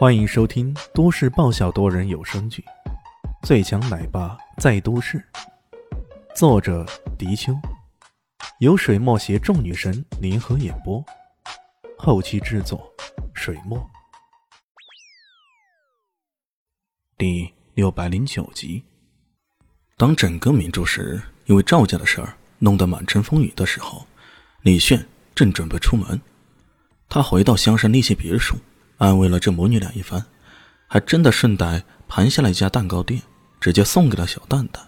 欢迎收听都市爆笑多人有声剧《最强奶爸在都市》，作者：迪秋，由水墨携众女神联合演播，后期制作：水墨。第六百零九集，当整个明珠市因为赵家的事儿弄得满城风雨的时候，李炫正准备出门。他回到香山那些别墅。安慰了这母女俩一番，还真的顺带盘下了一家蛋糕店，直接送给了小蛋蛋。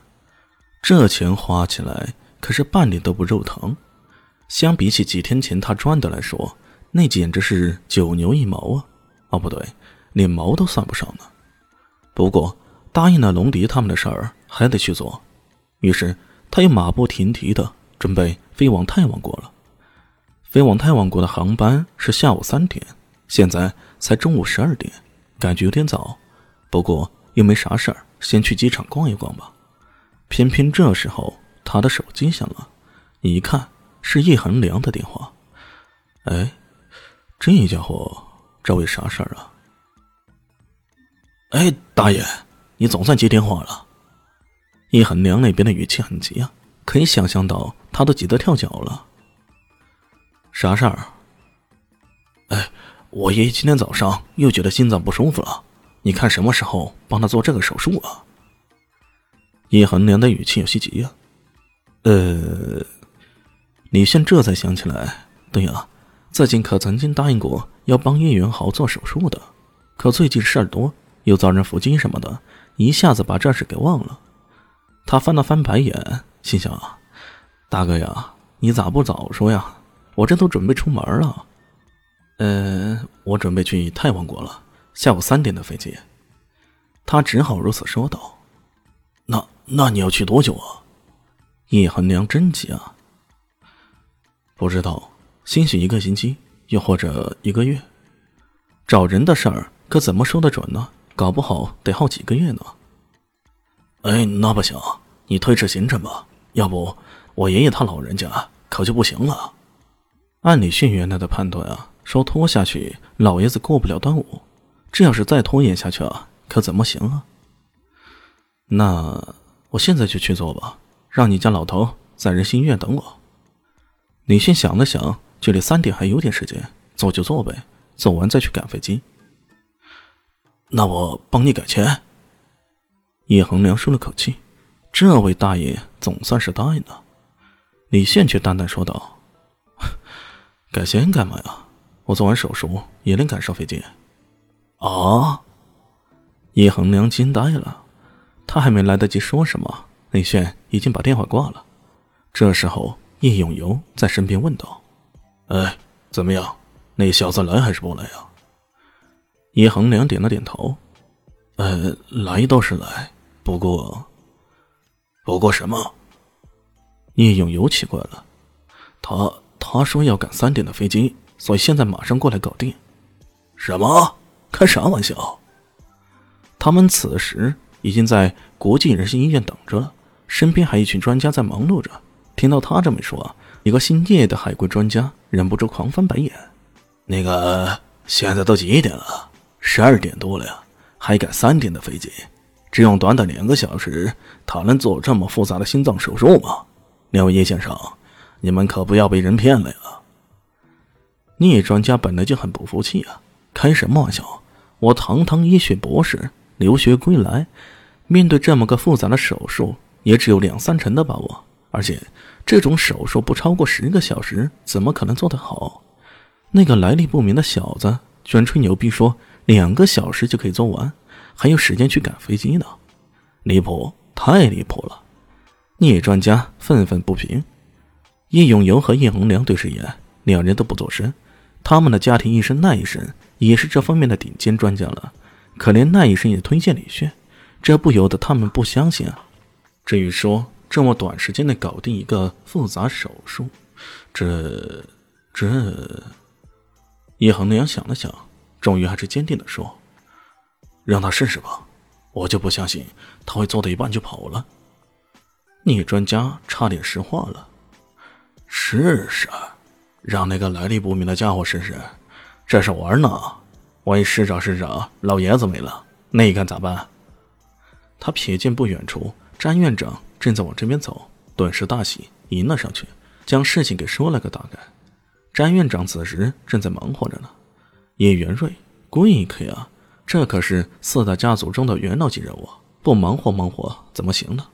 这钱花起来可是半点都不肉疼，相比起几天前他赚的来说，那简直是九牛一毛啊！哦，不对，连毛都算不上呢。不过答应了龙迪他们的事儿还得去做，于是他又马不停蹄的准备飞往泰王国了。飞往泰王国的航班是下午三点。现在才中午十二点，感觉有点早，不过又没啥事儿，先去机场逛一逛吧。偏偏这时候他的手机响了，一看是叶恒良的电话。哎，这家伙找我啥事儿啊？哎，大爷，你总算接电话了。叶恒良那边的语气很急啊，可以想象到他都急得跳脚了。啥事儿？哎。我爷爷今天早上又觉得心脏不舒服了，你看什么时候帮他做这个手术啊？叶恒良的语气有些急呀。呃，李现这才想起来，对呀，自己可曾经答应过要帮叶元豪做手术的，可最近事儿多，又遭人伏击什么的，一下子把这事给忘了。他翻了翻白眼，心想啊，大哥呀，你咋不早说呀？我这都准备出门了。呃，我准备去太王国了，下午三点的飞机。他只好如此说道。那那你要去多久啊？叶恒良真急啊。不知道，兴许一个星期，又或者一个月。找人的事儿可怎么说得准呢？搞不好得耗几个月呢。哎，那不行，你推迟行程吧。要不，我爷爷他老人家可就不行了。按李迅原来的判断啊。说拖下去，老爷子过不了端午。这要是再拖延下去啊，可怎么行啊？那我现在就去做吧，让你家老头在仁心医院等我。李迅想了想，距离三点还有点时间，做就做呗，做完再去赶飞机。那我帮你改签。叶恒良舒了口气，这位大爷总算是答应了。李现却淡淡说道：“ 改签干嘛呀？”我做完手术也能赶上飞机，啊！叶恒良惊呆了，他还没来得及说什么，李炫已经把电话挂了。这时候，叶永游在身边问道：“哎，怎么样？那小子来还是不来啊？”叶恒良点了点头：“呃，来倒是来，不过……不过什么？”叶永游奇怪了，他他说要赶三点的飞机。所以现在马上过来搞定。什么？开啥玩笑？他们此时已经在国际人心医院等着了，身边还一群专家在忙碌着。听到他这么说，一个姓叶的海归专家忍不住狂翻白眼。那个，现在都几点了？十二点多了呀，还赶三点的飞机？只用短短两个小时，他能做这么复杂的心脏手术吗？两位叶先生，你们可不要被人骗了呀！聂专家本来就很不服气啊！开什么玩笑？我堂堂医学博士，留学归来，面对这么个复杂的手术，也只有两三成的把握。而且这种手术不超过十个小时，怎么可能做得好？那个来历不明的小子居然吹牛逼说两个小时就可以做完，还有时间去赶飞机呢！离谱，太离谱了！聂专家愤愤不平。叶永游和叶宏良对视一眼，两人都不作声。他们的家庭医生奈医生也是这方面的顶尖专家了，可连奈医生也推荐李炫，这不由得他们不相信啊。至于说这么短时间内搞定一个复杂手术，这这……叶恒良想了想，终于还是坚定的说：“让他试试吧，我就不相信他会做到一半就跑了。”聂专家差点石化了，试试。让那个来历不明的家伙试试，这是玩呢？万一市长市长老爷子没了，那你该咋办？他瞥见不远处詹院长正在往这边走，顿时大喜，迎了上去，将事情给说了个大概。詹院长此时正在忙活着呢。叶元瑞，贵客呀，这可是四大家族中的元老级人物，不忙活忙活怎么行呢？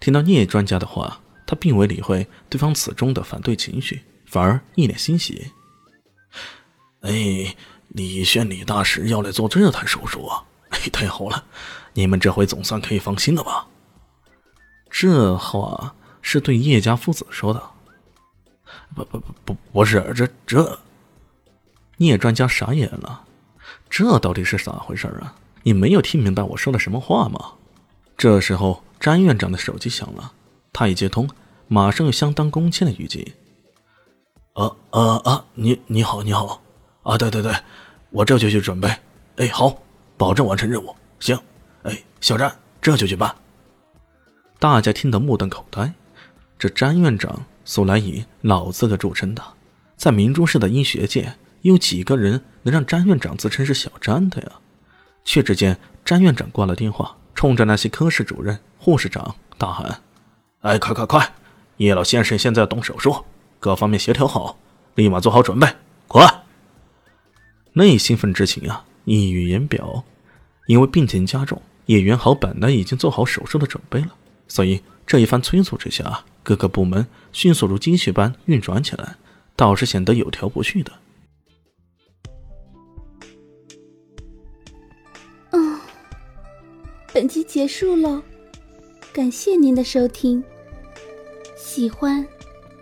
听到聂专家的话，他并未理会对方此中的反对情绪，反而一脸欣喜。哎。李轩李大师要来做这台手术啊！哎，太好了，你们这回总算可以放心了吧？这话是对叶家父子说的。不不不不，不是这这。聂专家傻眼了，这到底是咋回事啊？你没有听明白我说的什么话吗？这时候，詹院长的手机响了，他一接通，马上用相当恭谦的语气：“啊啊啊！你你好你好。”啊，对对对，我这就去准备。哎，好，保证完成任务。行，哎，小詹，这就去办。大家听得目瞪口呆。这詹院长素来以老资格著称的，在明珠市的医学界，有几个人能让詹院长自称是小詹的呀？却只见詹院长挂了电话，冲着那些科室主任、护士长大喊：“哎，快快快！叶老先生现在要动手术，各方面协调好，立马做好准备，快！”那兴奋之情啊，溢于言表。因为病情加重，叶元豪本来已经做好手术的准备了，所以这一番催促之下，各个部门迅速如机器般运转起来，倒是显得有条不紊的。本集结束了，感谢您的收听。喜欢，